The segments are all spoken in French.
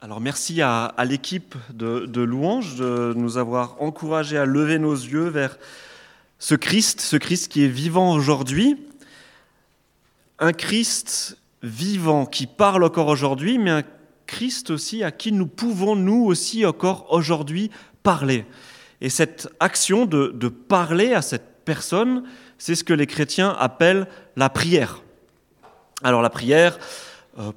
Alors merci à, l'équipe de, de Louange de nous avoir encouragés à lever nos yeux vers ce Christ, ce Christ qui est vivant aujourd'hui. Un Christ vivant qui parle encore aujourd'hui, mais un Christ aussi à qui nous pouvons, nous aussi, encore aujourd'hui parler. Et cette action de, parler à cette personne, c'est ce que les chrétiens appellent la prière. Alors la prière,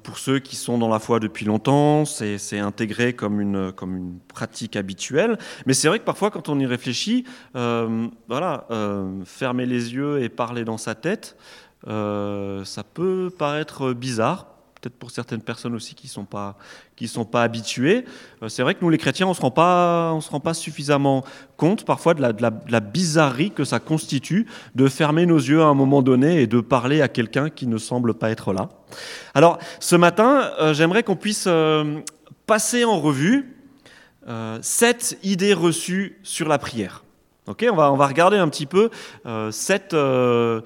pour ceux qui sont dans la foi depuis longtemps, c'est intégré comme une, comme une pratique habituelle. Mais c'est vrai que parfois, quand on y réfléchit, euh, voilà, euh, fermer les yeux et parler dans sa tête, euh, ça peut paraître bizarre, peut-être pour certaines personnes aussi qui ne sont pas, habituées. Euh, c'est vrai que nous, les chrétiens, on ne se, rend pas- suffisamment compte parfois de la bizarrerie que ça constitue de fermer nos yeux à un moment donné et de parler à quelqu'un qui ne semble pas être là. Alors, ce matin, euh, j'aimerais qu'on puisse euh, passer en revue euh, sept idées reçues sur la prière. On, va, on va regarder un petit peu euh, cette, euh,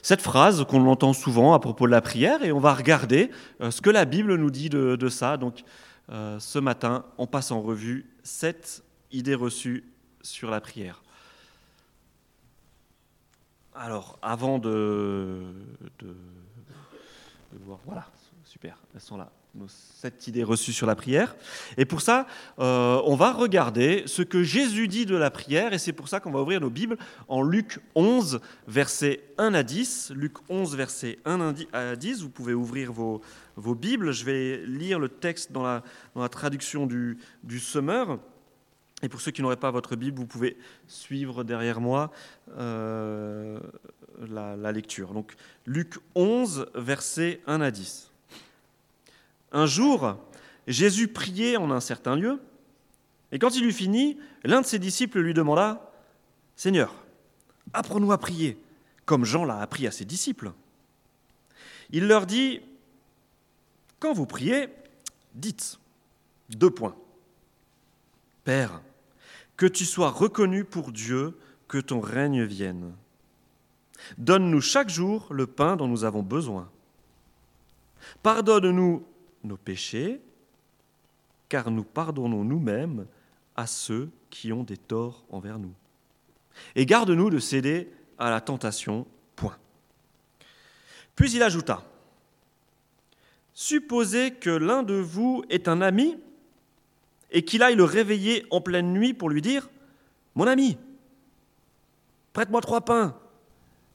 cette phrase qu'on entend souvent à propos de la prière et on va regarder euh, ce que la Bible nous dit de, de ça. Donc, ce matin, on passe en revue sept idées reçues sur la prière. Alors, avant de, de voir, voilà, super, elles sont là, nos sept idées reçues sur la prière. Et pour ça, euh, on va regarder ce que Jésus dit de la prière, et c'est pour ça qu'on va ouvrir nos Bibles en Luc 11, versets 1 à 10. Luc 11, versets 1 à 10, vous pouvez ouvrir vos, vos Bibles. Je vais lire le texte dans la, dans la traduction du, du Semeur. Et pour ceux qui n'auraient pas votre Bible, vous pouvez suivre derrière moi euh, la, la lecture. Donc Luc 11, versets 1 à 10. Un jour, Jésus priait en un certain lieu, et quand il eut fini, l'un de ses disciples lui demanda Seigneur, apprends-nous à prier, comme Jean l'a appris à ses disciples. Il leur dit Quand vous priez, dites deux points. Père, que tu sois reconnu pour Dieu, que ton règne vienne. Donne-nous chaque jour le pain dont nous avons besoin. Pardonne-nous nos péchés, car nous pardonnons nous-mêmes à ceux qui ont des torts envers nous. Et garde-nous de céder à la tentation. Point. Puis il ajouta Supposez que l'un de vous est un ami et qu'il aille le réveiller en pleine nuit pour lui dire Mon ami, prête-moi trois pains,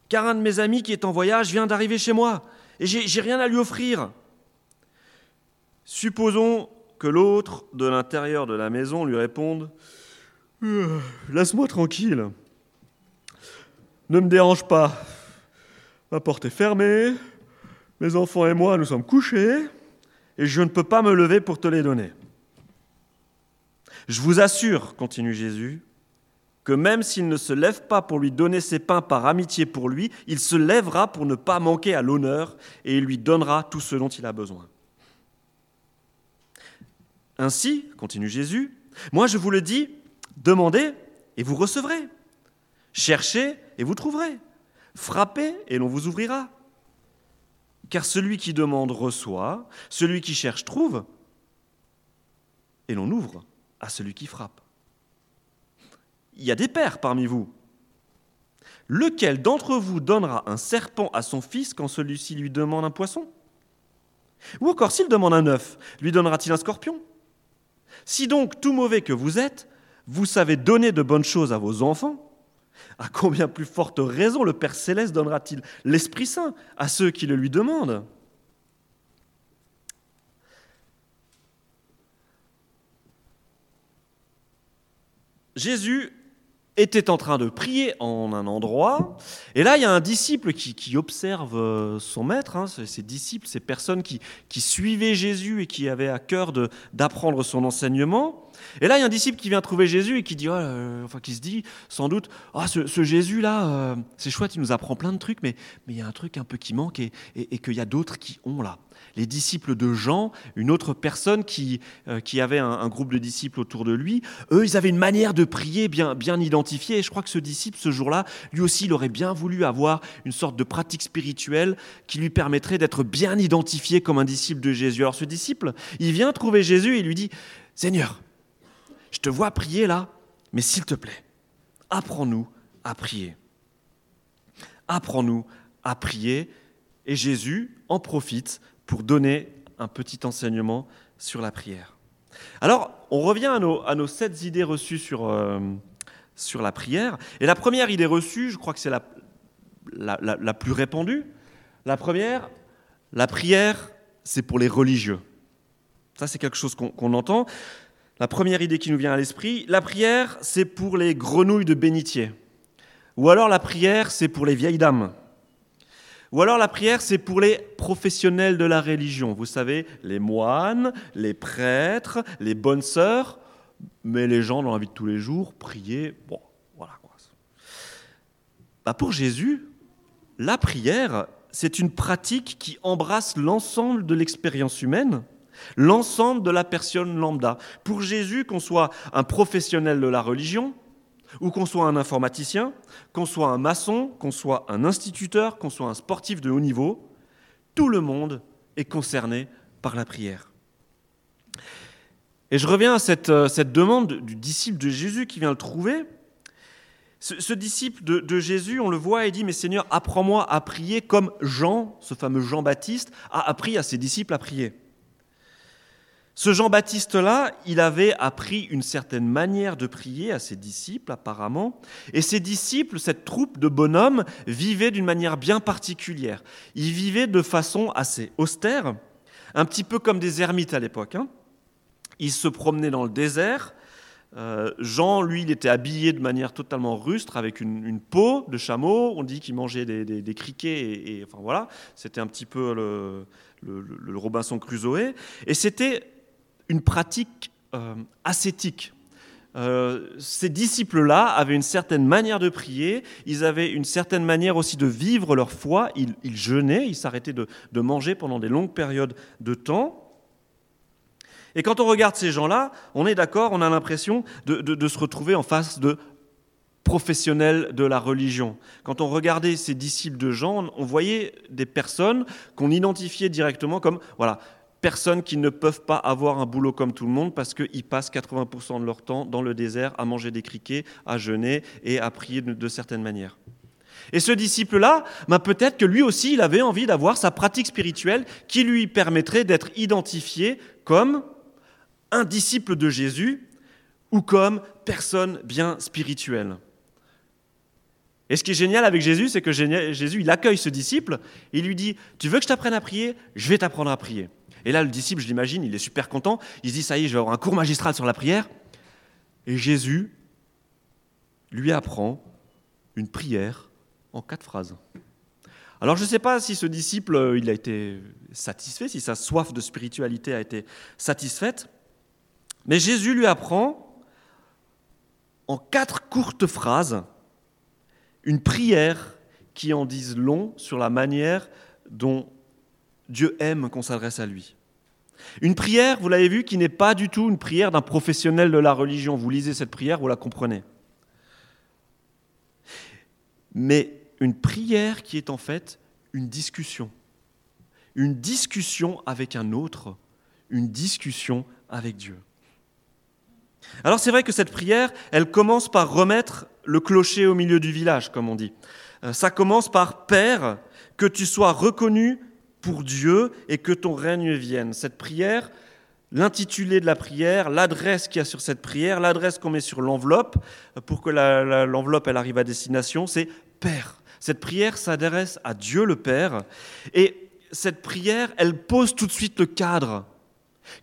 car un de mes amis qui est en voyage vient d'arriver chez moi et j'ai j'ai rien à lui offrir. Supposons que l'autre de l'intérieur de la maison lui réponde Euh, Laisse-moi tranquille. Ne me dérange pas. Ma porte est fermée. Mes enfants et moi, nous sommes couchés. Et je ne peux pas me lever pour te les donner. Je vous assure, continue Jésus, que même s'il ne se lève pas pour lui donner ses pains par amitié pour lui, il se lèvera pour ne pas manquer à l'honneur et il lui donnera tout ce dont il a besoin. Ainsi, continue Jésus, moi je vous le dis, demandez et vous recevrez. Cherchez et vous trouverez. Frappez et l'on vous ouvrira. Car celui qui demande reçoit, celui qui cherche trouve, et l'on ouvre à celui qui frappe. Il y a des pères parmi vous. Lequel d'entre vous donnera un serpent à son fils quand celui-ci lui demande un poisson? Ou encore s'il demande un œuf, lui donnera-t-il un scorpion? Si donc, tout mauvais que vous êtes, vous savez donner de bonnes choses à vos enfants, à combien plus forte raison le Père céleste donnera-t-il l'Esprit Saint à ceux qui le lui demandent? Jésus était en train de prier en un endroit, et là il y a un disciple qui, observe euh, son maître, hein, ces ces disciples, ces personnes qui, suivaient Jésus et qui avaient à cœur d'apprendre son enseignement, Et là, il y a un disciple qui vient trouver Jésus et qui dit, oh, euh, qui se dit sans doute, ah, ce, Jésus-là, euh, c'est chouette, il nous apprend plein de trucs, mais il y a un truc un peu qui manque et, qu'il y a d'autres qui ont là. Les disciples de Jean, une autre personne qui, euh, qui avait un, groupe de disciples autour de lui, eux, ils avaient une manière de prier bien, bien identifiée. Et je crois que ce disciple, ce jour-là, lui aussi, il aurait bien voulu avoir une sorte de pratique spirituelle qui lui permettrait d'être bien identifié comme un disciple de Jésus. Alors ce disciple, il vient trouver Jésus et il lui dit, Seigneur, je te vois prier là, mais s'il te plaît, apprends-nous à prier. Apprends-nous à prier. Et Jésus en profite pour donner un petit enseignement sur la prière. Alors, on revient à nos, sept idées reçues sur, euh, sur la prière. Et la première idée reçue, je crois que c'est la, la, plus répandue. La première, la prière, c'est pour les religieux. Ça, c'est quelque chose qu'on entend. La première idée qui nous vient à l'esprit, la prière, c'est pour les grenouilles de bénitier. Ou alors la prière, c'est pour les vieilles dames. Ou alors la prière, c'est pour les professionnels de la religion. Vous savez, les moines, les prêtres, les bonnes sœurs. Mais les gens dans la vie de tous les jours, prier, bon, voilà quoi. Bah pour Jésus, la prière, c'est une pratique qui embrasse l'ensemble de l'expérience humaine L'ensemble de la personne lambda. Pour Jésus, qu'on soit un professionnel de la religion, ou qu'on soit un informaticien, qu'on soit un maçon, qu'on soit un instituteur, qu'on soit un sportif de haut niveau, tout le monde est concerné par la prière. Et je reviens à cette, euh, demande du disciple de Jésus qui vient le trouver. Ce, disciple de, Jésus, on le voit et dit, mais Seigneur, apprends-moi à prier comme Jean, ce fameux Jean-Baptiste, a appris à ses disciples à prier. Ce Jean-Baptiste-là, il avait appris une certaine manière de prier à ses disciples, apparemment, et ses disciples, cette troupe de bonhommes, vivaient d'une manière bien particulière. Ils vivaient de façon assez austère, un petit peu comme des ermites à l'époque. Hein. Ils se promenaient dans le désert. Euh, Jean, lui, il était habillé de manière totalement rustre, avec une, peau de chameau. On dit qu'il mangeait des, criquets, et, enfin voilà, c'était un petit peu le, le Robinson Crusoe. Et c'était une pratique euh, ascétique. Euh, ces disciples-là avaient une certaine manière de prier, ils avaient une certaine manière aussi de vivre leur foi, ils, jeûnaient, ils s'arrêtaient de, manger pendant des longues périodes de temps. Et quand on regarde ces gens-là, on est d'accord, on a l'impression de, se retrouver en face de professionnels de la religion. Quand on regardait ces disciples de Jean, on voyait des personnes qu'on identifiait directement comme voilà, personnes qui ne peuvent pas avoir un boulot comme tout le monde parce qu'ils passent 80% de leur temps dans le désert à manger des criquets, à jeûner et à prier de, certaines manières. Et ce disciple-là, ben peut-être que lui aussi, il avait envie d'avoir sa pratique spirituelle qui lui permettrait d'être identifié comme un disciple de Jésus ou comme personne bien spirituelle. Et ce qui est génial avec Jésus, c'est que Jésus, il accueille ce disciple, il lui dit, tu veux que je t'apprenne à prier? Je vais t'apprendre à prier. Et là, le disciple, je l'imagine, il est super content. Il se dit, ça y est, je vais avoir un cours magistral sur la prière. Et Jésus lui apprend une prière en quatre phrases. Alors je ne sais pas si ce disciple, euh, il a été satisfait, si sa soif de spiritualité a été satisfaite, mais Jésus lui apprend en quatre courtes phrases une prière qui en dise long sur la manière dont Dieu aime qu'on s'adresse à lui. Une prière, vous l'avez vu, qui n'est pas du tout une prière d'un professionnel de la religion. Vous lisez cette prière, vous la comprenez. Mais une prière qui est en fait une discussion. Une discussion avec un autre, une discussion avec Dieu. Alors c'est vrai que cette prière, elle commence par remettre le clocher au milieu du village, comme on dit. Euh, ça commence par Père, que tu sois reconnu pour Dieu et que ton règne vienne. Cette prière, l'intitulé de la prière, l'adresse qu'il y a sur cette prière, l'adresse qu'on met sur l'enveloppe pour que l'enveloppe elle arrive à destination, c'est Père. Cette prière s'adresse à Dieu le Père et cette prière, elle pose tout de suite le cadre.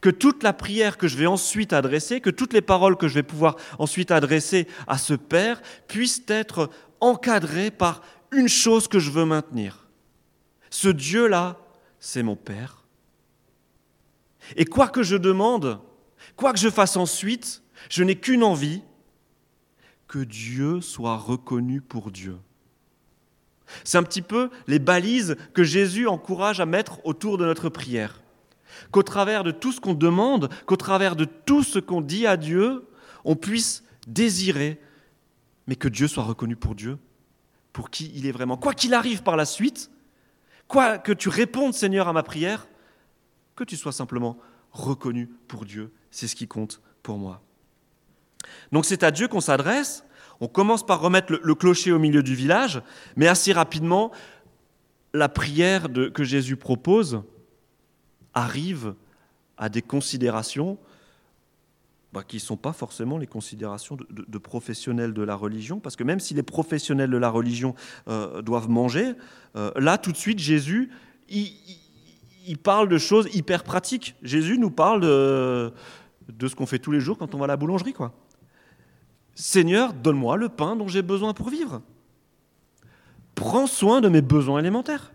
Que toute la prière que je vais ensuite adresser, que toutes les paroles que je vais pouvoir ensuite adresser à ce Père puissent être encadrées par une chose que je veux maintenir. Ce Dieu-là, c'est mon Père. Et quoi que je demande, quoi que je fasse ensuite, Je n'ai qu'une envie, que Dieu soit reconnu pour Dieu. C'est un petit peu les balises que Jésus encourage à mettre autour de notre prière. Qu'au travers de tout ce qu'on demande, qu'au travers de tout ce qu'on dit à Dieu, on puisse désirer, mais que Dieu soit reconnu pour Dieu, pour qui il est vraiment. Quoi qu'il arrive par la suite, que tu répondes Seigneur à ma prière, que tu sois simplement reconnu pour Dieu, c'est ce qui compte pour moi. Donc c'est à Dieu qu'on s'adresse. On commence par remettre le, clocher au milieu du village, mais assez rapidement, la prière que Jésus propose arrive à des considérations bah, qui ne sont pas forcément les considérations de, professionnels de la religion, parce que même si les professionnels de la religion euh, doivent manger, euh, là tout de suite Jésus, il, parle de choses hyper pratiques. Jésus nous parle de, de ce qu'on fait tous les jours quand on va à la boulangerie. quoi. Seigneur, donne-moi le pain dont j'ai besoin pour vivre. Prends soin de mes besoins élémentaires.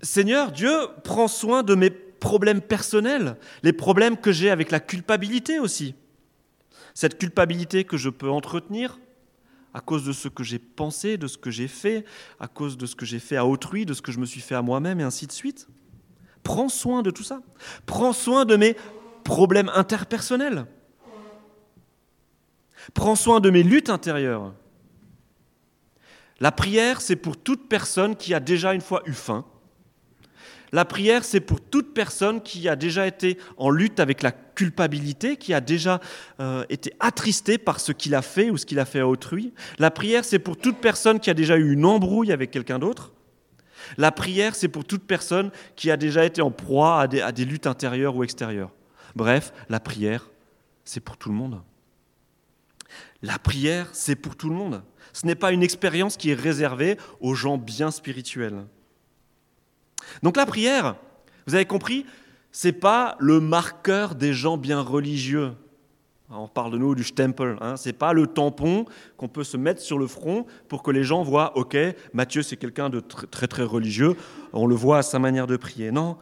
Seigneur, Dieu, prends soin de mes problèmes personnels, les problèmes que j'ai avec la culpabilité aussi. Cette culpabilité que je peux entretenir à cause de ce que j'ai pensé, de ce que j'ai fait, à cause de ce que j'ai fait à autrui, de ce que je me suis fait à moi-même, et ainsi de suite. Prends soin de tout ça. Prends soin de mes problèmes interpersonnels. Prends soin de mes luttes intérieures. La prière, c'est pour toute personne qui a déjà une fois eu faim. La prière, c'est pour toute personne qui a déjà été en lutte avec la culpabilité, qui a déjà euh, été attristée par ce qu'il a fait ou ce qu'il a fait à autrui. La prière, c'est pour toute personne qui a déjà eu une embrouille avec quelqu'un d'autre. La prière, c'est pour toute personne qui a déjà été en proie à des, à des luttes intérieures ou extérieures. Bref, la prière, c'est pour tout le monde. La prière, c'est pour tout le monde. Ce n'est pas une expérience qui est réservée aux gens bien spirituels. Donc la prière, vous avez compris, c'est pas le marqueur des gens bien religieux. On parle de nous du stempel, hein. c'est pas le tampon qu'on peut se mettre sur le front pour que les gens voient, ok, Matthieu c'est quelqu'un de très très religieux, on le voit à sa manière de prier. Non,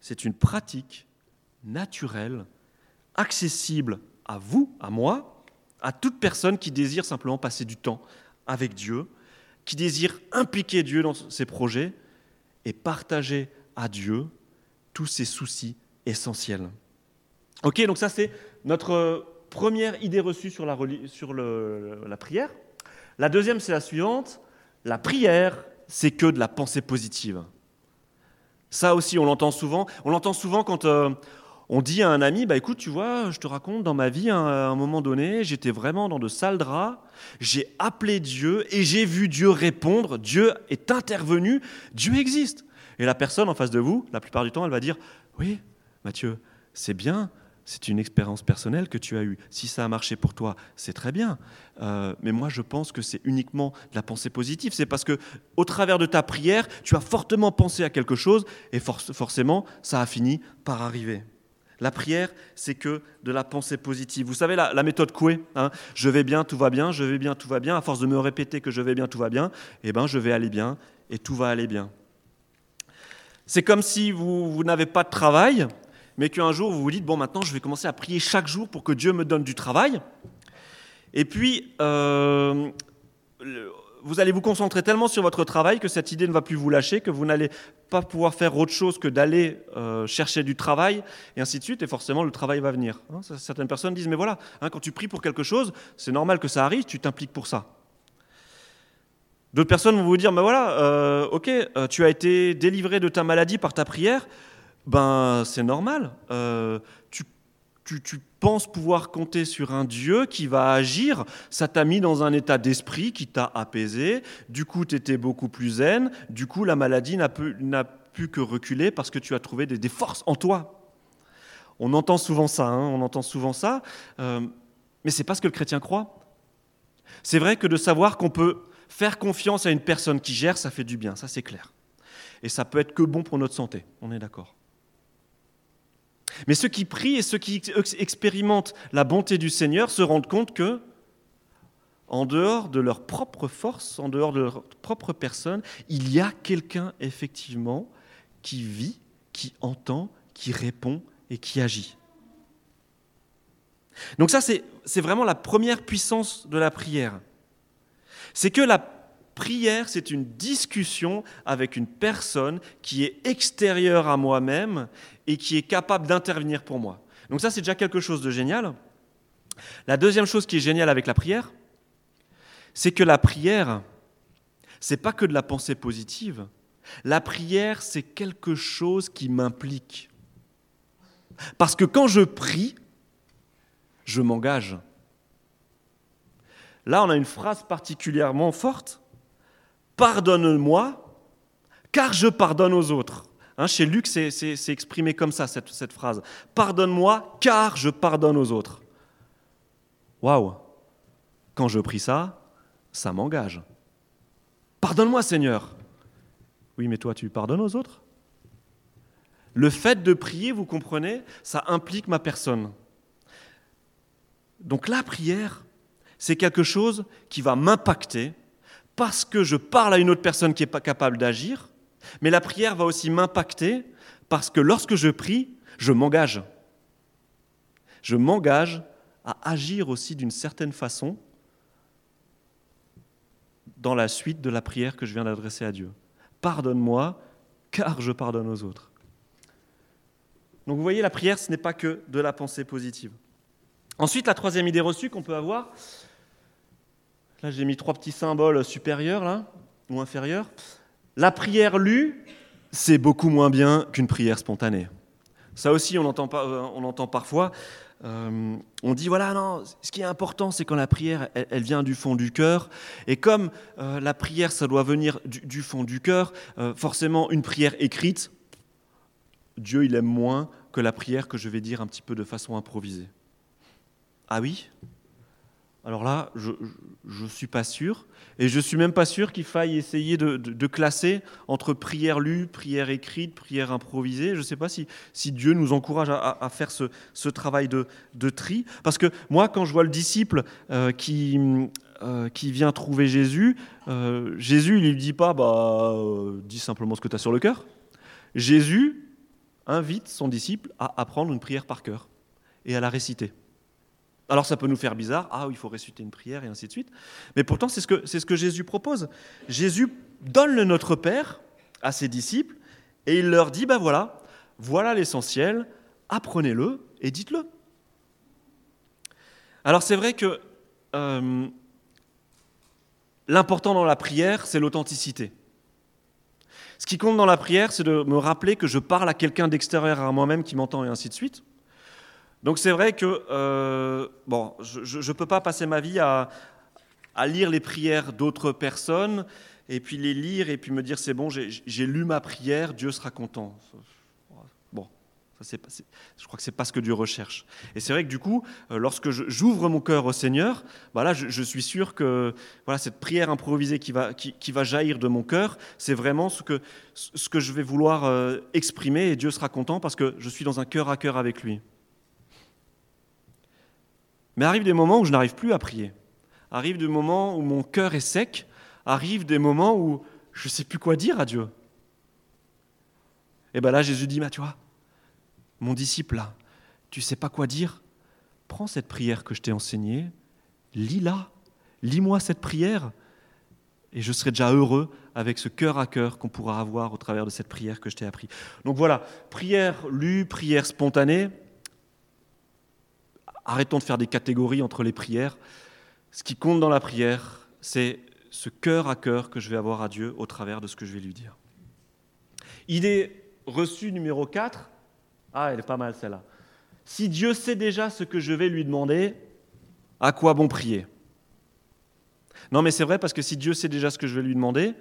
c'est une pratique naturelle, accessible à vous, à moi, à toute personne qui désire simplement passer du temps avec Dieu, qui désire impliquer Dieu dans ses projets et partager à Dieu tous ses soucis essentiels. Ok, donc ça c'est notre première idée reçue sur la, sur la prière. La deuxième c'est la suivante, la prière c'est que de la pensée positive. Ça aussi on l'entend souvent. On l'entend souvent quand euh, on dit à un ami, bah écoute, tu vois, je te raconte, dans ma vie, à un moment donné, j'étais vraiment dans de sales draps, j'ai appelé Dieu et j'ai vu Dieu répondre, Dieu est intervenu, Dieu existe. Et la personne en face de vous, la plupart du temps, elle va dire, oui, Mathieu, c'est bien, c'est une expérience personnelle que tu as eue. Si ça a marché pour toi, c'est très bien. Euh, mais moi, je pense que c'est uniquement de la pensée positive. C'est parce que, au travers de ta prière, tu as fortement pensé à quelque chose et forcément, ça a fini par arriver. La prière, c'est que de la pensée positive. Vous savez, la, méthode Coué, hein, je vais bien, tout va bien, je vais bien, tout va bien, à force de me répéter que je vais bien, tout va bien, eh ben, je vais aller bien et tout va aller bien. C'est comme si vous, n'avez pas de travail, mais qu'un jour vous vous dites, bon, maintenant je vais commencer à prier chaque jour pour que Dieu me donne du travail. Et puis, euh, vous allez vous concentrer tellement sur votre travail que cette idée ne va plus vous lâcher, que vous n'allez pas pouvoir faire autre chose que d'aller euh, chercher du travail, et ainsi de suite, et forcément le travail va venir. Hein. certaines personnes disent, mais voilà, hein, quand tu pries pour quelque chose, c'est normal que ça arrive, tu t'impliques pour ça. D'autres personnes vont vous dire, mais voilà, euh, ok, euh, tu as été délivré de ta maladie par ta prière, ben c'est normal. tu tu, penses pouvoir compter sur un Dieu qui va agir, ça t'a mis dans un état d'esprit qui t'a apaisé, du coup tu étais beaucoup plus zen, du coup la maladie n'a pu, que reculer parce que tu as trouvé des, forces en toi. On entend souvent ça, hein, on entend souvent ça, euh, mais c'est pas ce que le chrétien croit. C'est vrai que de savoir qu'on peut faire confiance à une personne qui gère, ça fait du bien, ça c'est clair. Et ça peut être que bon pour notre santé, on est d'accord. Mais ceux qui prient et ceux qui expérimentent la bonté du Seigneur se rendent compte que, en dehors de leur propre force, en dehors de leur propre personne, il y a quelqu'un effectivement qui vit, qui entend, qui répond et qui agit. Donc ça, c'est vraiment la première puissance de la prière. C'est que la prière, c'est une discussion avec une personne qui est extérieure à moi-même et qui est capable d'intervenir pour moi. Donc ça, c'est déjà quelque chose de génial. La deuxième chose qui est géniale avec la prière, c'est que la prière, c'est pas que de la pensée positive. La prière, c'est quelque chose qui m'implique. Parce que quand je prie, je m'engage. Là, on a une phrase particulièrement forte. Pardonne-moi, car je pardonne aux autres. Hein, chez Luc, c'est exprimé comme ça, cette, cette phrase. Pardonne-moi, car je pardonne aux autres. Waouh Quand je prie ça, ça m'engage. Pardonne-moi, Seigneur. Oui, mais toi, tu pardonnes aux autres? Le fait de prier, vous comprenez, ça implique ma personne. Donc la prière, c'est quelque chose qui va m'impacter parce que je parle à une autre personne qui n'est pas capable d'agir, mais la prière va aussi m'impacter parce que lorsque je prie, je m'engage. Je m'engage à agir aussi d'une certaine façon dans la suite de la prière que je viens d'adresser à Dieu. Pardonne-moi, car je pardonne aux autres. Donc vous voyez, la prière, ce n'est pas que de la pensée positive. Ensuite, la troisième idée reçue qu'on peut avoir, là j'ai mis trois petits symboles supérieurs là, ou inférieurs. La prière lue, c'est beaucoup moins bien qu'une prière spontanée. Ça aussi, on entend, euh, parfois. Euh, on dit voilà, non, ce qui est important, c'est quand la prière, elle, vient du fond du cœur. Et comme euh, la prière, ça doit venir du, fond du cœur, forcément, une prière écrite, Dieu, il aime moins que la prière que je vais dire un petit peu de façon improvisée. Ah oui? Alors là, je ne suis pas sûr. Et je ne suis même pas sûr qu'il faille essayer de, classer entre prière lue, prière écrite, prière improvisée. Je ne sais pas si, Dieu nous encourage à, faire ce, travail de, tri. Parce que moi, quand je vois le disciple euh, qui, euh, qui vient trouver Jésus, euh, Jésus, il ne lui dit pas, bah, dis simplement ce que tu as sur le cœur. Jésus invite son disciple à apprendre une prière par cœur et à la réciter. Alors ça peut nous faire bizarre, ah il faut réciter une prière et ainsi de suite. Mais pourtant c'est ce que, ce que Jésus propose. Jésus donne le Notre Père à ses disciples et il leur dit, ben voilà, voilà l'essentiel, apprenez-le et dites-le. Alors c'est vrai que euh, l'important dans la prière, c'est l'authenticité. Ce qui compte dans la prière, c'est de me rappeler que je parle à quelqu'un d'extérieur à moi-même qui m'entend et ainsi de suite. Donc c'est vrai que euh, bon, je ne peux pas passer ma vie à, lire les prières d'autres personnes et puis les lire et puis me dire c'est bon, j'ai lu ma prière, Dieu sera content. Bon, ça, je crois que c'est pas ce que Dieu recherche. Et c'est vrai que du coup, euh, lorsque j'ouvre mon cœur au Seigneur, bah je, suis sûr que voilà, cette prière improvisée qui va, qui, va jaillir de mon cœur, c'est vraiment ce que, ce que je vais vouloir euh, exprimer et Dieu sera content parce que je suis dans un cœur à cœur avec lui. Mais arrivent des moments où je n'arrive plus à prier. Arrivent des moments où mon cœur est sec. Arrivent des moments où je ne sais plus quoi dire à Dieu. Et bien là, Jésus dit, bah, tu vois, mon disciple là, tu sais pas quoi dire? Prends cette prière que je t'ai enseignée, lis-la, lis-moi cette prière, et je serai déjà heureux avec ce cœur à cœur qu'on pourra avoir au travers de cette prière que je t'ai appris. Donc voilà, prière lue, prière spontanée, Arrêtons de faire des catégories entre les prières. Ce qui compte dans la prière, c'est ce cœur à cœur que je vais avoir à Dieu au travers de ce que je vais lui dire. Idée reçue numéro 4. Ah, elle est pas mal celle-là. Si Dieu sait déjà ce que je vais lui demander, à quoi bon prier? Non, mais c'est vrai parce que si Dieu sait déjà ce que je vais lui demander,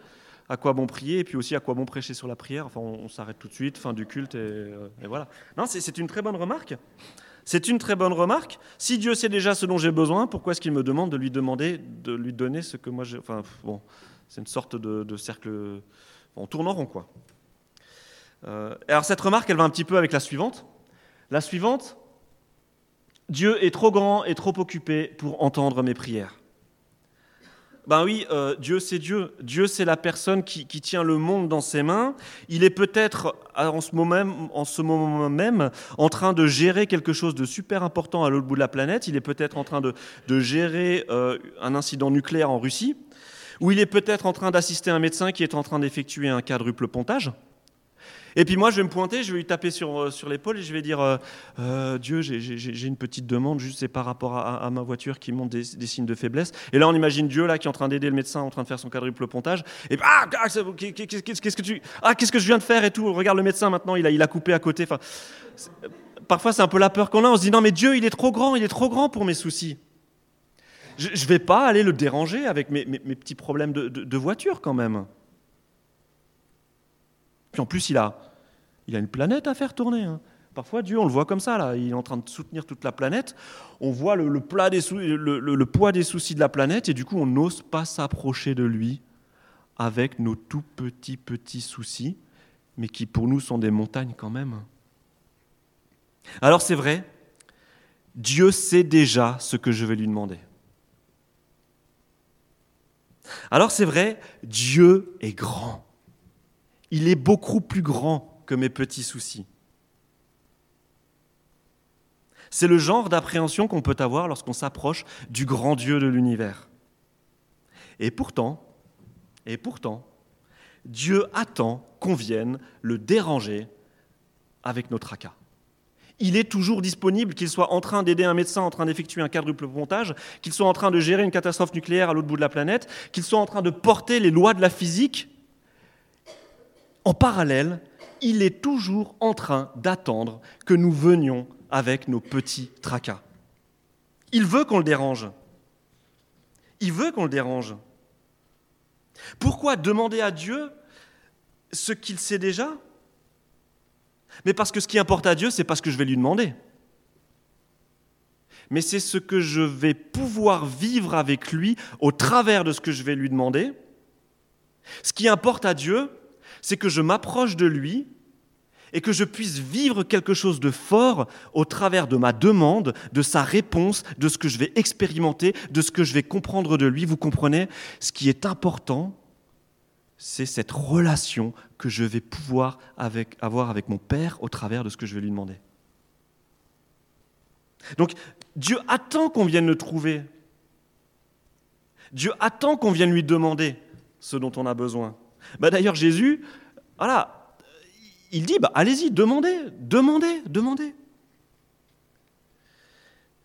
à quoi bon prier et puis aussi à quoi bon prêcher sur la prière? Enfin, on, s'arrête tout de suite, fin du culte et, euh, et voilà. Non, c'est une très bonne remarque. C'est une très bonne remarque. Si Dieu sait déjà ce dont j'ai besoin, pourquoi est-ce qu'il me demande de lui demander, de lui donner ce que moi j'ai. Enfin, bon, c'est une sorte de, cercle. On tourne en rond, quoi. Euh, alors, cette remarque, elle va un petit peu avec la suivante. La suivante Dieu est trop grand et trop occupé pour entendre mes prières. Ben oui, euh, Dieu c'est Dieu. Dieu c'est la personne qui, tient le monde dans ses mains. Il est peut-être en, ce moment même, en ce moment même en train de gérer quelque chose de super important à l'autre bout de la planète. Il est peut-être en train de, gérer euh, un incident nucléaire en Russie. Ou il est peut-être en train d'assister un médecin qui est en train d'effectuer un quadruple pontage. Et puis moi, je vais me pointer, je vais lui taper sur, euh, sur l'épaule et je vais dire euh, euh, Dieu, j'ai une petite demande, juste c'est par rapport à, ma voiture qui montre des, signes de faiblesse. Et là, on imagine Dieu là qui est en train d'aider le médecin en train de faire son quadruple pontage. Et ah, ah qu'est-ce que tu, ah, qu'est-ce que je viens de faire et tout. Regarde le médecin maintenant, il a, il a coupé à côté. Enfin, parfois, c'est un peu la peur qu'on a. On se dit non, mais Dieu, il est trop grand, il est trop grand pour mes soucis. Je ne vais pas aller le déranger avec mes, mes, petits problèmes de, de voiture quand même. Puis en plus, il a, a une planète à faire tourner. Hein. Parfois, Dieu, on le voit comme ça, là. il est en train de soutenir toute la planète. On voit le, poids des soucis de la planète et du coup, on n'ose pas s'approcher de lui avec nos tout petits, petits soucis, mais qui pour nous sont des montagnes quand même. Alors c'est vrai, Dieu sait déjà ce que je vais lui demander. Alors c'est vrai, Dieu est grand. Il est beaucoup plus grand que mes petits soucis. C'est le genre d'appréhension qu'on peut avoir lorsqu'on s'approche du grand Dieu de l'univers. Et pourtant, et pourtant, Dieu attend qu'on vienne le déranger avec nos tracas. Il est toujours disponible, qu'il soit en train d'aider un médecin en train d'effectuer un quadruple montage, qu'il soit en train de gérer une catastrophe nucléaire à l'autre bout de la planète, qu'il soit en train de porter les lois de la physique en parallèle, il est toujours en train d'attendre que nous venions avec nos petits tracas. Il veut qu'on le dérange. Il veut qu'on le dérange. Pourquoi demander à Dieu ce qu'il sait déjà? Mais parce que ce qui importe à Dieu, c'est pas ce que je vais lui demander. Mais c'est ce que je vais pouvoir vivre avec lui au travers de ce que je vais lui demander. Ce qui importe à Dieu, c'est que je m'approche de lui et que je puisse vivre quelque chose de fort au travers de ma demande, de sa réponse, de ce que je vais expérimenter, de ce que je vais comprendre de lui. Vous comprenez? Ce qui est important, c'est cette relation que je vais pouvoir avoir avec mon Père au travers de ce que je vais lui demander. Donc Dieu attend qu'on vienne le trouver. Dieu attend qu'on vienne lui demander ce dont on a besoin. Bah, d'ailleurs, Jésus, voilà, il dit, bah, allez-y, demandez, demandez, demandez.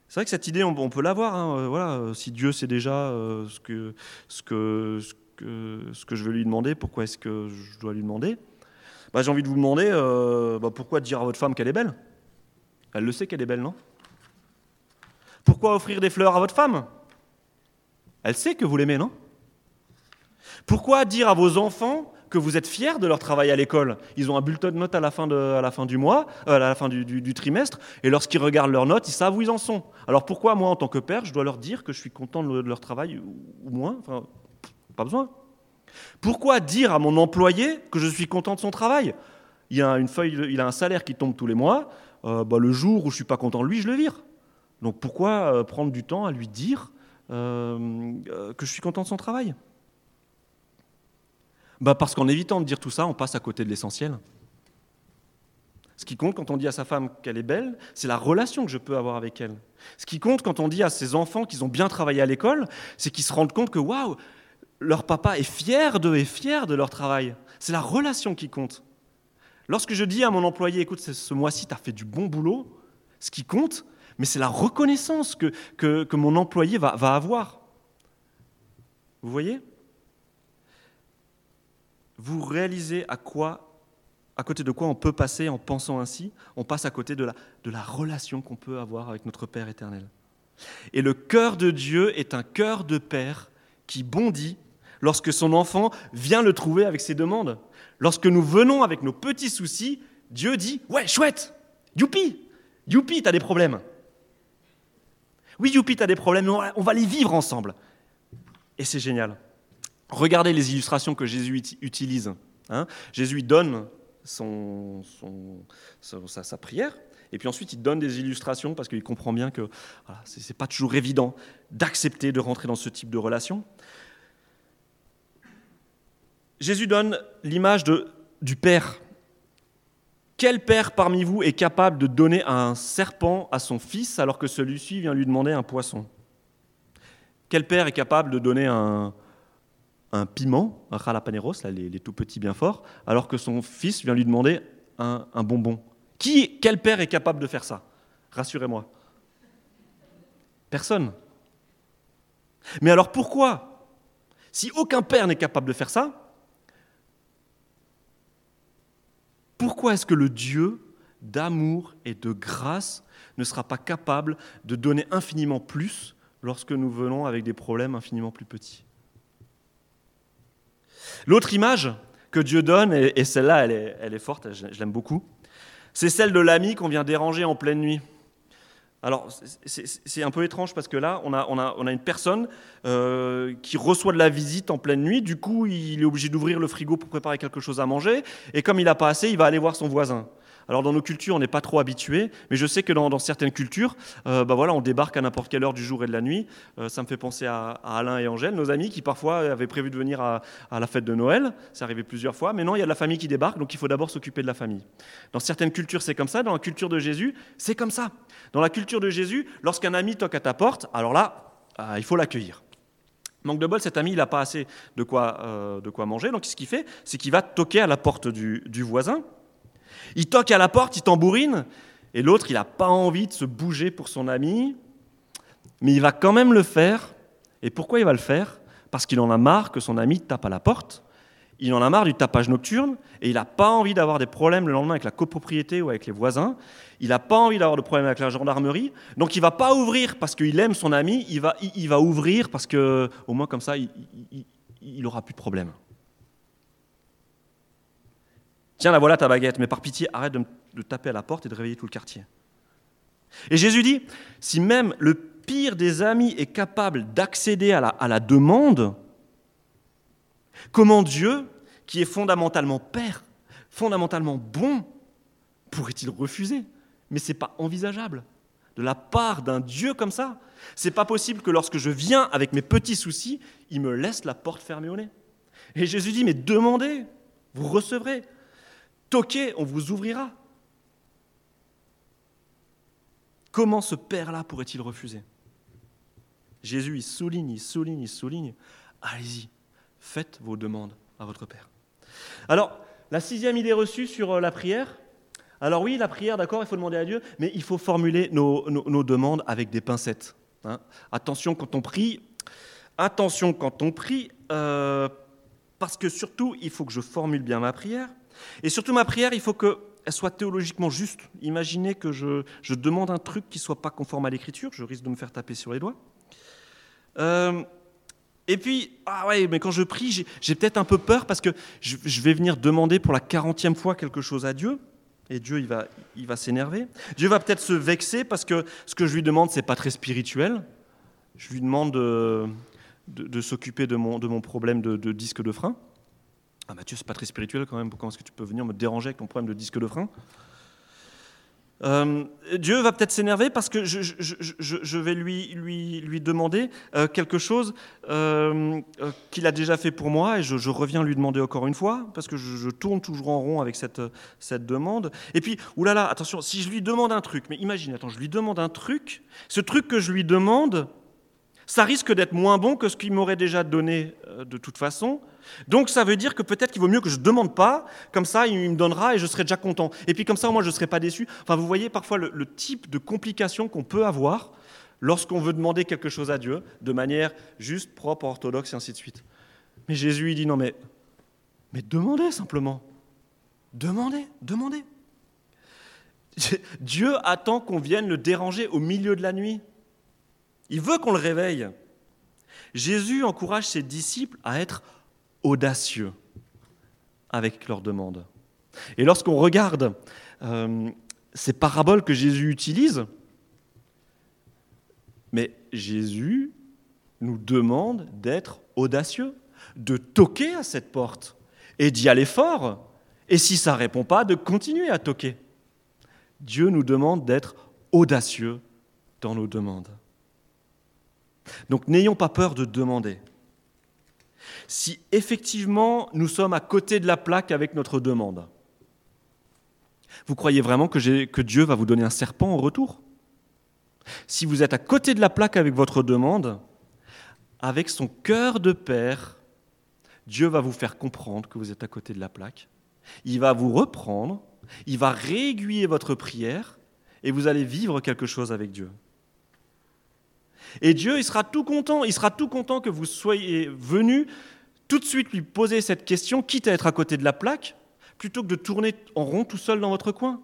C'est vrai que cette idée, on, peut l'avoir. Hein, euh, voilà, si Dieu sait déjà euh, ce, que, ce, que, ce, que, ce, que, je vais lui demander, pourquoi est-ce que je dois lui demander? Bah, J'ai envie de vous demander euh, bah, pourquoi dire à votre femme qu'elle est belle? Elle le sait qu'elle est belle, non? Pourquoi offrir des fleurs à votre femme? Elle sait que vous l'aimez, non? Pourquoi dire à vos enfants que vous êtes fiers de leur travail à l'école? Ils ont un bulletin de notes à la fin, du mois, euh, à la fin du, trimestre, et lorsqu'ils regardent leurs notes, ils savent où ils en sont. Alors pourquoi moi, en tant que père, je dois leur dire que je suis content de leur travail ou moins? Enfin, Pas besoin. Pourquoi dire à mon employé que je suis content de son travail? Il a, une feuille, il a un salaire qui tombe tous les mois, euh, bah, le jour où je suis pas content de lui, je le vire. Donc pourquoi euh, prendre du temps à lui dire que je suis content de son travail? Bah Parce qu'en évitant de dire tout ça, on passe à côté de l'essentiel. Ce qui compte quand on dit à sa femme qu'elle est belle, c'est la relation que je peux avoir avec elle. Ce qui compte quand on dit à ses enfants qu'ils ont bien travaillé à l'école, c'est qu'ils se rendent compte que waouh, leur papa est fier d'eux et fier de leur travail. C'est la relation qui compte. Lorsque je dis à mon employé, écoute, ce mois-ci, tu as fait du bon boulot, ce qui compte, mais c'est la reconnaissance que, que, mon employé va, va avoir. Vous voyez? Vous réalisez à quoi, à côté de quoi on peut passer en pensant ainsi On passe à côté de la, de la relation qu'on peut avoir avec notre Père éternel. Et le cœur de Dieu est un cœur de Père qui bondit lorsque son enfant vient le trouver avec ses demandes. Lorsque nous venons avec nos petits soucis, Dieu dit Ouais, chouette Youpi Youpi, t'as des problèmes. Oui, Youpi, t'as des problèmes, on va les vivre ensemble. Et c'est génial. Regardez les illustrations que Jésus utilise. Hein. Jésus donne sa, prière, et puis ensuite il donne des illustrations parce qu'il comprend bien que ce n'est pas toujours évident d'accepter de rentrer dans ce type de relation. Jésus donne l'image du Père. Quel père parmi vous est capable de donner un serpent à son fils alors que celui-ci vient lui demander un poisson? Quel père est capable de donner un, piment, un jalapeneros, là, les, tout petits bien forts, alors que son fils vient lui demander un, un bonbon Qui, Quel père est capable de faire ça? Rassurez-moi. Personne. Mais alors pourquoi? Si aucun père n'est capable de faire ça, Pourquoi est-ce que le Dieu d'amour et de grâce ne sera pas capable de donner infiniment plus lorsque nous venons avec des problèmes infiniment plus petits? L'autre image que Dieu donne, et celle-là, elle est, forte, je l'aime beaucoup, c'est celle de l'ami qu'on vient déranger en pleine nuit. Alors, c'est un peu étrange parce que là, on a, une personne euh, qui reçoit de la visite en pleine nuit. Du coup, il est obligé d'ouvrir le frigo pour préparer quelque chose à manger. Et comme il n'a pas assez, il va aller voir son voisin. Alors dans nos cultures, on n'est pas trop habitué, mais je sais que dans, certaines cultures, euh, bah voilà, on débarque à n'importe quelle heure du jour et de la nuit. Euh, ça me fait penser à, Alain et Angèle, nos amis qui parfois avaient prévu de venir à, la fête de Noël. C'est arrivé plusieurs fois, mais non, il y a de la famille qui débarque, donc il faut d'abord s'occuper de la famille. Dans certaines cultures, c'est comme ça. Dans la culture de Jésus, c'est comme ça. Dans la culture de Jésus, lorsqu'un ami toque à ta porte, alors là, euh, il faut l'accueillir. Manque de bol, cet ami, il n'a pas assez de quoi, de quoi manger. Donc, ce qu'il fait, c'est qu'il va toquer à la porte du, du voisin. Il toque à la porte, il tambourine, et l'autre, il n'a pas envie de se bouger pour son ami, mais il va quand même le faire. Et pourquoi il va le faire? Parce qu'il en a marre que son ami tape à la porte, il en a marre du tapage nocturne, et il n'a pas envie d'avoir des problèmes le lendemain avec la copropriété ou avec les voisins, il n'a pas envie d'avoir de problèmes avec la gendarmerie, donc il va pas ouvrir parce qu'il aime son ami, il va, il, va ouvrir parce que, au moins comme ça, il, il, aura plus de problèmes. Tiens, la voilà ta baguette, mais par pitié, arrête de, taper à la porte et de réveiller tout le quartier. Et Jésus dit, si même le pire des amis est capable d'accéder à la, demande, comment Dieu, qui est fondamentalement Père, fondamentalement bon, pourrait-il refuser? Mais ce n'est pas envisageable. De la part d'un Dieu comme ça, c'est pas possible que lorsque je viens avec mes petits soucis, il me laisse la porte fermée au nez. Et Jésus dit, mais demandez, vous recevrez. Toquez, on vous ouvrira. Comment ce Père-là pourrait-il refuser? Jésus, il souligne, il souligne, il souligne. Allez-y, faites vos demandes à votre Père. Alors, la sixième idée reçue sur euh, la prière. Alors oui, la prière, d'accord, il faut demander à Dieu, mais il faut formuler nos, demandes avec des pincettes. Hein. Attention quand on prie, attention quand on prie, euh, parce que surtout, il faut que je formule bien ma prière, et surtout, ma prière, il faut qu'elle soit théologiquement juste. Imaginez que je, demande un truc qui ne soit pas conforme à l'écriture, je risque de me faire taper sur les doigts. Euh, et puis, ah ouais, mais quand je prie, j'ai peut-être un peu peur parce que je, vais venir demander pour la quarantième fois quelque chose à Dieu. Et Dieu, il va, il va s'énerver. Dieu va peut-être se vexer parce que ce que je lui demande, c'est pas très spirituel. Je lui demande de, s'occuper de mon, de mon problème de disque de frein. Ah Mathieu, c'est pas très spirituel quand même, comment est-ce que tu peux venir me déranger avec ton problème de disque de frein euh, Dieu va peut-être s'énerver parce que je, vais lui, lui, lui demander euh, quelque chose euh, qu'il a déjà fait pour moi et je, reviens lui demander encore une fois parce que je, tourne toujours en rond avec cette, cette demande. Et puis, oulala, attention, si je lui demande un truc, mais imagine, attends, je lui demande un truc, ce truc que je lui demande, ça risque d'être moins bon que ce qu'il m'aurait déjà donné de toute façon. Donc ça veut dire que peut-être qu'il vaut mieux que je ne demande pas, comme ça il me donnera et je serai déjà content. Et puis comme ça moi je ne serai pas déçu. Enfin vous voyez parfois le, type de complication qu'on peut avoir lorsqu'on veut demander quelque chose à Dieu de manière juste, propre, orthodoxe et ainsi de suite. Mais Jésus il dit non mais, mais demandez simplement. Demandez, demandez. Dieu attend qu'on vienne le déranger au milieu de la nuit. Il veut qu'on le réveille. Jésus encourage ses disciples à être audacieux avec leurs demandes. Et lorsqu'on regarde euh, ces paraboles que Jésus utilise, mais Jésus nous demande d'être audacieux, de toquer à cette porte et d'y aller fort. Et si ça ne répond pas, de continuer à toquer. Dieu nous demande d'être audacieux dans nos demandes. Donc n'ayons pas peur de demander. si effectivement nous sommes à côté de la plaque avec notre demande. Vous croyez vraiment que, Dieu va vous donner un serpent en retour? Si vous êtes à côté de la plaque avec votre demande, avec son cœur de père, Dieu va vous faire comprendre que vous êtes à côté de la plaque. Il va vous reprendre, il va réaiguiller votre prière et vous allez vivre quelque chose avec Dieu. Et Dieu, il sera tout content, il sera tout content que vous soyez venu tout de suite lui poser cette question, quitte à être à côté de la plaque, plutôt que de tourner en rond tout seul dans votre coin.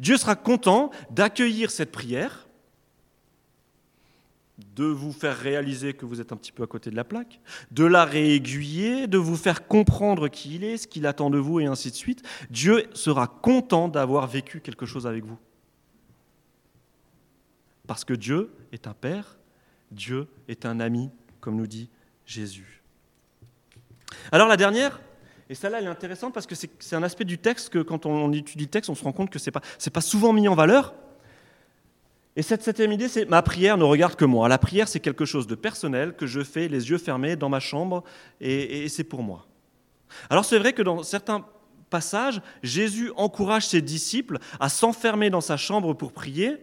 Dieu sera content d'accueillir cette prière, de vous faire réaliser que vous êtes un petit peu à côté de la plaque, de la réaiguiller, de vous faire comprendre qui il est, ce qu'il attend de vous, et ainsi de suite. Dieu sera content d'avoir vécu quelque chose avec vous. Parce que Dieu est un Père, Dieu est un ami, comme nous dit Jésus. Alors la dernière, et celle-là elle est intéressante parce que c'est un aspect du texte que quand on étudie le texte, on se rend compte que ce n'est pas, pas souvent mis en valeur. Et cette septième idée, c'est ma prière ne regarde que moi. La prière, c'est quelque chose de personnel que je fais les yeux fermés dans ma chambre et, et c'est pour moi. Alors c'est vrai que dans certains passages, Jésus encourage ses disciples à s'enfermer dans sa chambre pour prier.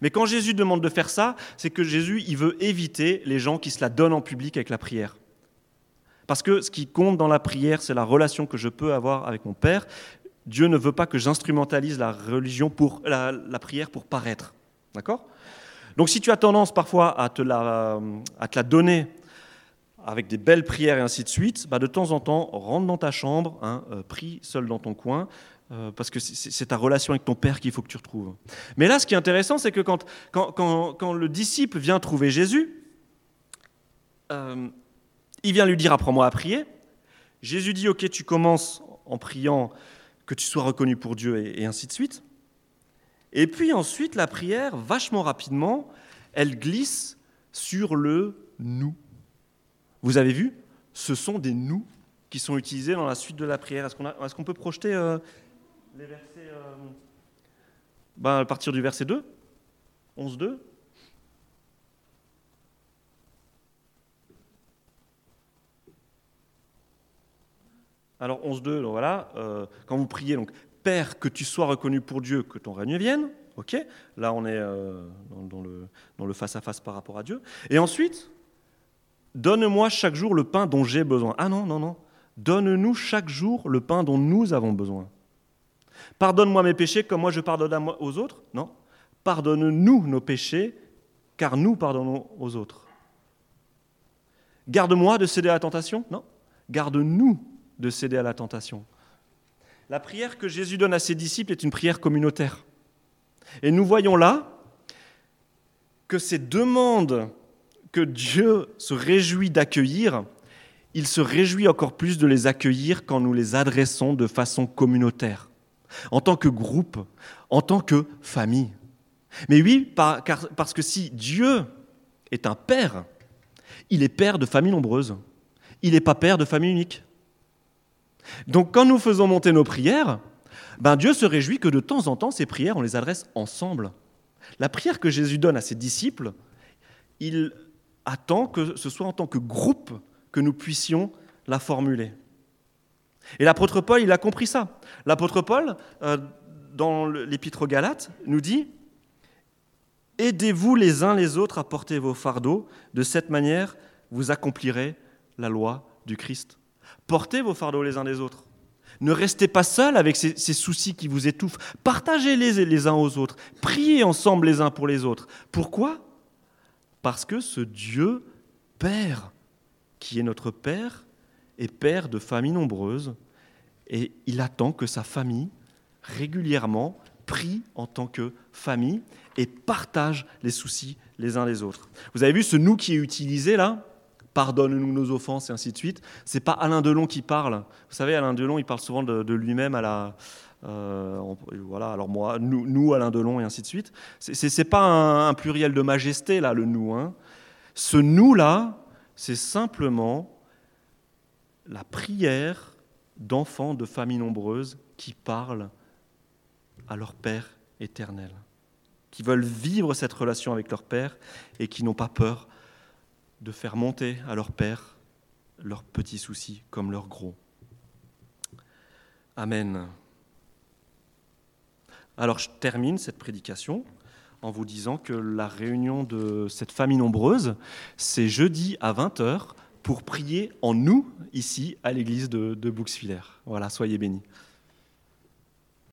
Mais quand Jésus demande de faire ça, c'est que Jésus, il veut éviter les gens qui se la donnent en public avec la prière. Parce que ce qui compte dans la prière, c'est la relation que je peux avoir avec mon Père. Dieu ne veut pas que j'instrumentalise la religion pour la, prière pour paraître. D'accord? Donc si tu as tendance parfois à te la, à te la donner avec des belles prières et ainsi de suite, bah de temps en temps, rentre dans ta chambre, hein, euh, prie seul dans ton coin, euh, parce que c'est ta relation avec ton Père qu'il faut que tu retrouves. Mais là, ce qui est intéressant, c'est que quand, le disciple vient trouver Jésus, euh, il vient lui dire apprends-moi à prier. Jésus dit ok, tu commences en priant que tu sois reconnu pour Dieu et, ainsi de suite. Et puis ensuite, la prière, vachement rapidement, elle glisse sur le nous. Vous avez vu? Ce sont des nous qui sont utilisés dans la suite de la prière. Est-ce qu'on peut projeter euh, les versets euh, ben, à partir du verset 2 11-2 Alors 11.2, voilà, euh, quand vous priez, donc Père, que tu sois reconnu pour Dieu, que ton règne vienne. Ok, là on est euh, dans, le, dans le face-à-face par rapport à Dieu. Et ensuite, donne-moi chaque jour le pain dont j'ai besoin. Ah non, non, non. Donne-nous chaque jour le pain dont nous avons besoin. Pardonne-moi mes péchés comme moi je pardonne aux autres. Non. Pardonne-nous nos péchés car nous pardonnons aux autres. Garde-moi de céder à la tentation. Non. Garde-nous de céder à la tentation. La prière que Jésus donne à ses disciples est une prière communautaire. Et nous voyons là que ces demandes que Dieu se réjouit d'accueillir, il se réjouit encore plus de les accueillir quand nous les adressons de façon communautaire, en tant que groupe, en tant que famille. Mais oui, parce que si Dieu est un père, il est père de familles nombreuses. Il n'est pas père de famille unique. Donc quand nous faisons monter nos prières, ben Dieu se réjouit que de temps en temps, ces prières, on les adresse ensemble. La prière que Jésus donne à ses disciples, il attend que ce soit en tant que groupe que nous puissions la formuler. Et l'apôtre Paul, il a compris ça. L'apôtre Paul, euh, dans l'épître aux Galates, nous dit Aidez-vous les uns les autres à porter vos fardeaux, de cette manière, vous accomplirez la loi du Christ. Portez vos fardeaux les uns des autres. Ne restez pas seul avec ces, soucis qui vous étouffent. Partagez-les les uns aux autres. Priez ensemble les uns pour les autres. Pourquoi? Parce que ce Dieu Père, qui est notre Père, est Père de familles nombreuses, et il attend que sa famille, régulièrement, prie en tant que famille et partage les soucis les uns les autres. Vous avez vu ce nous qui est utilisé là? Pardonne-nous nos offenses et ainsi de suite. C'est pas Alain Delon qui parle. Vous savez, Alain Delon, il parle souvent de, lui-même à la. Euh, voilà, alors moi, nous, Alain Delon et ainsi de suite. C'est pas un, pluriel de majesté là, le nous. Hein. Ce nous là, c'est simplement la prière d'enfants de familles nombreuses qui parlent à leur Père éternel, qui veulent vivre cette relation avec leur Père et qui n'ont pas peur de faire monter à leur Père leurs petits soucis comme leurs gros. Amen. Alors je termine cette prédication en vous disant que la réunion de cette famille nombreuse, c'est jeudi à 20h pour prier en nous, ici, à l'église de, de Voilà, soyez bénis.